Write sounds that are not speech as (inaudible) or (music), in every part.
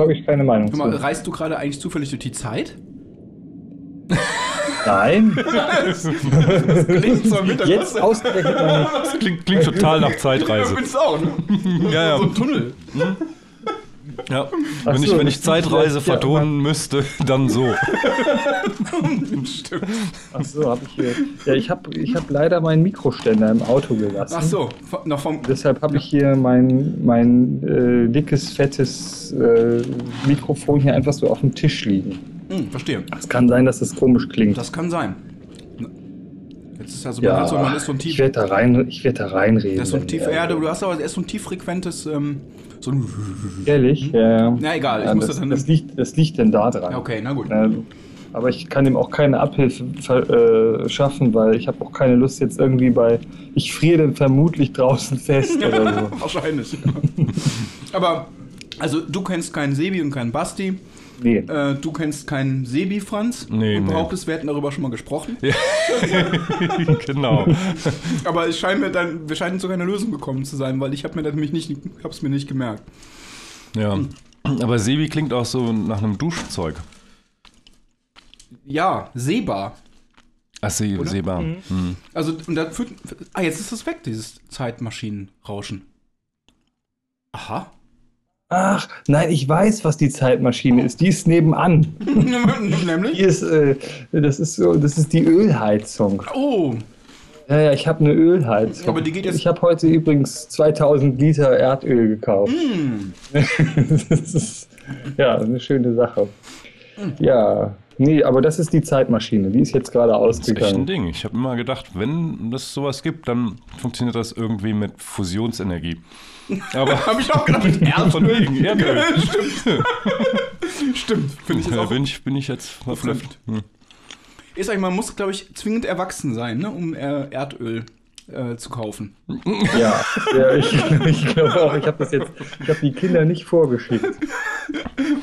habe ich keine Meinung Guck mal, zu. reist du gerade eigentlich zufällig durch die Zeit? Nein, Klingt so mit der jetzt ausgerechnet. Das klingt, klingt total nach Ich Zeitreise. find's auch, ne? (laughs) Ja, ja. So ein Tunnel. ja. Ach Wenn ich, so, wenn das ich Zeitreise vielleicht- ja, vertonen müsste, dann so. (laughs) Stimmt. Ach so, habe ich hier. Ja, ich habe ich hab leider meinen Mikroständer im Auto gelassen. Ach so, noch vom. Deshalb habe ich hier mein, mein äh, dickes, fettes äh, Mikrofon hier einfach so auf dem Tisch liegen. Hm, verstehe. Es kann sein, dass das komisch klingt. Das kann sein. Jetzt ist ja so, ja, so, man ist so ein ich tief. werde da, rein, ich werd da reinreden. Das ist so ein tief, ja, du hast aber erst so ein tieffrequentes, ähm, so ein. Ehrlich? Ja, Na egal, ich ja, muss das, das dann. das, liegt, das liegt denn da dran. Ja, okay, na gut. Ja, aber ich kann dem auch keine Abhilfe äh, schaffen, weil ich habe auch keine Lust jetzt irgendwie bei. Ich friere dann vermutlich draußen fest oder so. (laughs) Wahrscheinlich. ja. aber, also, du kennst keinen Sebi und keinen Basti. Nee. Äh, du kennst keinen Sebi, Franz. Nee, und nee. behauptest, wir hätten darüber schon mal gesprochen. (laughs) genau. Aber es scheint mir dann, wir scheinen zu keiner Lösung gekommen zu sein, weil ich habe mir das nämlich nicht, hab's mir nicht gemerkt. Ja. Aber Sebi klingt auch so nach einem Duschzeug. Ja, Seba. Ach, Se Oder? Seba. Mhm. Hm. Also, und da führt. Ah, jetzt ist das weg, dieses Zeitmaschinenrauschen. Aha. Ach, nein, ich weiß, was die Zeitmaschine ist. Die ist nebenan. (laughs) Die Nämlich? ist, äh, das ist so, das ist die Ölheizung. Oh, Ja, ja, ich habe eine Ölheizung. Aber die geht jetzt- Ich habe heute übrigens 2000 Liter Erdöl gekauft. hm. (laughs) das ist ja eine schöne Sache. Ja, nee, aber das ist die Zeitmaschine. Die ist jetzt gerade Das ist echt ein ausgegangen. Ding. Ich habe immer gedacht, wenn es sowas gibt, dann funktioniert das irgendwie mit Fusionsenergie. (laughs) Aber Habe ich auch gedacht, mit (laughs) von Erdöl. wegen Erdöl. (laughs) Stimmt. Stimmt. Finde ich jetzt auch. bin ich, bin ich jetzt verblüfft. Ist eigentlich, man muss, glaube ich, zwingend erwachsen sein, ne, um äh, Erdöl äh, zu kaufen. Ja, ja ich, ich glaube auch, ich habe das jetzt, ich habe die Kinder nicht vorgeschickt.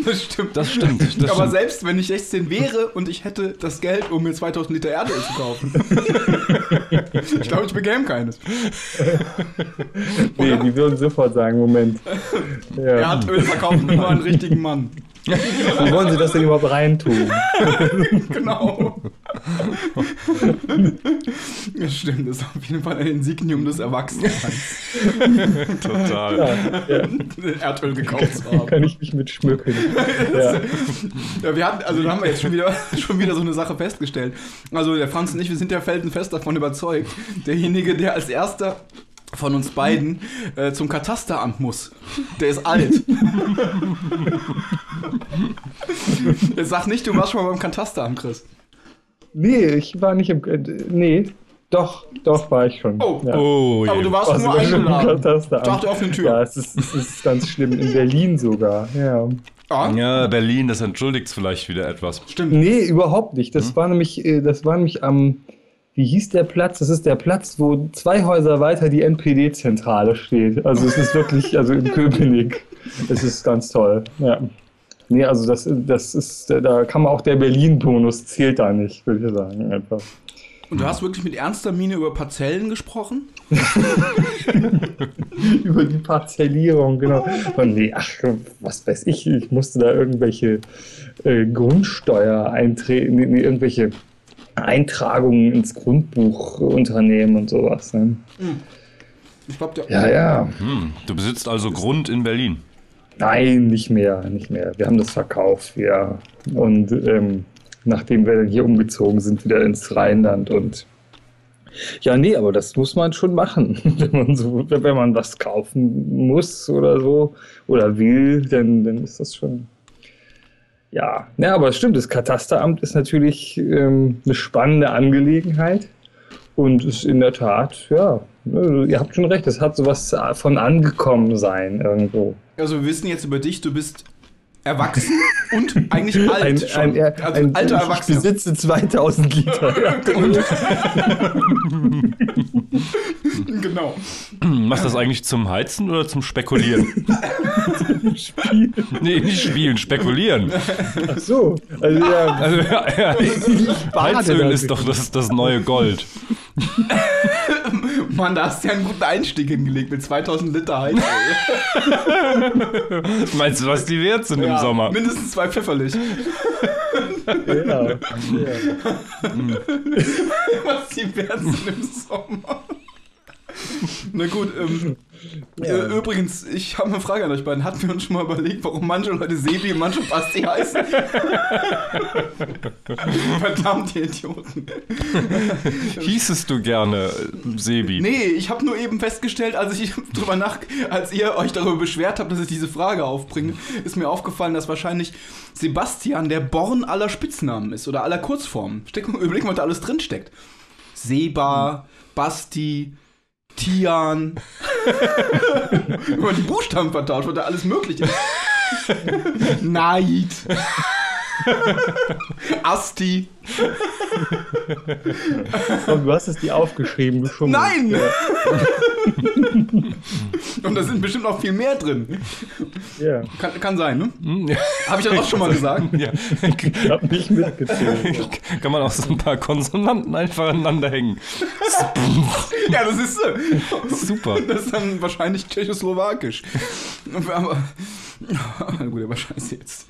Das stimmt. Das stimmt. Das Aber stimmt. selbst wenn ich 16 wäre und ich hätte das Geld, um mir 2000 Liter Erdöl zu kaufen. (laughs) ich glaube, ich bekäme keines. Nee, die würden sofort sagen, Moment. Ja. Erdöl verkaufen nur einen richtigen Mann. Wie wollen sie das denn überhaupt reintun? (laughs) Genau. Das (laughs) stimmt, das ist auf jeden Fall ein Insignium des Erwachsenseins, (laughs) Total. Ja, ja, Erdöl gekauft zu haben. kann ich mich mit schmücken. (laughs) Ja. Ja, wir hatten, also da haben wir jetzt schon wieder, schon wieder so eine Sache festgestellt. Also der Franz und ich, wir sind ja felsenfest davon überzeugt, derjenige, der als erster von uns beiden äh, zum Katasteramt muss, der ist alt. Jetzt sag nicht, du warst schon mal beim Katasteramt, Chris. Nee, ich war nicht im. Äh, nee, doch, doch war ich schon. Oh, ja. Oh, Aber du warst War nur eingeladen. Katasteramt. Dachte offene Tür. Ja, es ist, es ist ganz schlimm. In Berlin sogar. Ja. Ah, Ja, Berlin, das entschuldigt vielleicht wieder etwas. stimmt. Nee, überhaupt nicht. Das war nämlich, äh, das war nämlich am, wie hieß der Platz? Das ist der Platz, wo zwei Häuser weiter die NPD-Zentrale steht. Also es ist wirklich, also in Köpenick. Es ist ganz toll. Ja. Nee, also das, das ist, da kann man auch der Berlin-Bonus zählt da nicht, würde ich sagen. Einfach. Und du hast wirklich mit ernster Miene über Parzellen gesprochen? (laughs) Über die Parzellierung, genau. Und nee, ach, was weiß ich, ich musste da irgendwelche äh, Grundsteuer eintreten, nee, nee, irgendwelche Eintragungen ins Grundbuch unternehmen und sowas. Ne? Ich glaube, der. Ja, ja. Hm, du besitzt also Grund in Berlin. Nein, nicht mehr, nicht mehr. Wir haben das verkauft, ja. Und ähm, nachdem wir dann hier umgezogen sind, wieder ins Rheinland und ja, nee, aber das muss man schon machen. (laughs) wenn, man so, wenn man was kaufen muss oder so oder will, dann, dann ist das schon. Ja, ja, aber es stimmt, das Katasteramt ist natürlich ähm, eine spannende Angelegenheit und ist in der Tat, ja, ne, ihr habt schon recht, es hat sowas von angekommen sein irgendwo. Also wir wissen jetzt über dich, du bist erwachsen (laughs) und eigentlich alt Ein, schon. ein, ein, also ein, alter ich Erwachsener. besitze 2000 Liter. (laughs) Ja. (laughs) genau. Machst du das eigentlich zum Heizen oder zum Spekulieren? Spiel. nee, nicht spielen, spekulieren. Ach so. Also, ja, Also, ja, ja. ich bade Heizöl ist doch das, das neue Gold. (laughs) Mann, da hast du ja einen guten Einstieg hingelegt mit 2000 Liter Heizöl. (laughs) Meinst du, was die wert sind im Sommer? Mindestens zwei pfefferlich. Ja, ja. (laughs) was die wert sind im Sommer. (laughs) Na gut, ähm, äh, übrigens, ich habe eine Frage an euch beiden. Hatten wir uns schon mal überlegt, warum manche Leute Sebi und manche Basti heißen? (laughs) Verdammt, ihr Idioten. (laughs) Hießest du gerne äh, Sebi? Nee, ich habe nur eben festgestellt, als ich drüber nach, als ihr euch darüber beschwert habt, dass ich diese Frage aufbringe, ist mir aufgefallen, dass wahrscheinlich Sebastian der Born aller Spitznamen ist oder aller Kurzformen. Steck, überleg mal, was da alles drin steckt. Seba, Basti, Tian. (laughs) Über die Buchstaben vertauscht, wird da alles Mögliche. Neid. (laughs) Asti. Und du hast es dir aufgeschrieben, du schon. Nein! (laughs) Und da sind bestimmt noch viel mehr drin. Ja. Kann, kann sein, ne? Hm, ja. Habe ich das auch schon mal gesagt? Ja. Ich hab nicht mitgezählt. (laughs) Kann man auch so ein paar Konsonanten einfach aneinander hängen. Ja, das ist so. Super. Das ist dann wahrscheinlich tschechoslowakisch. Aber. Gut, aber scheiße jetzt.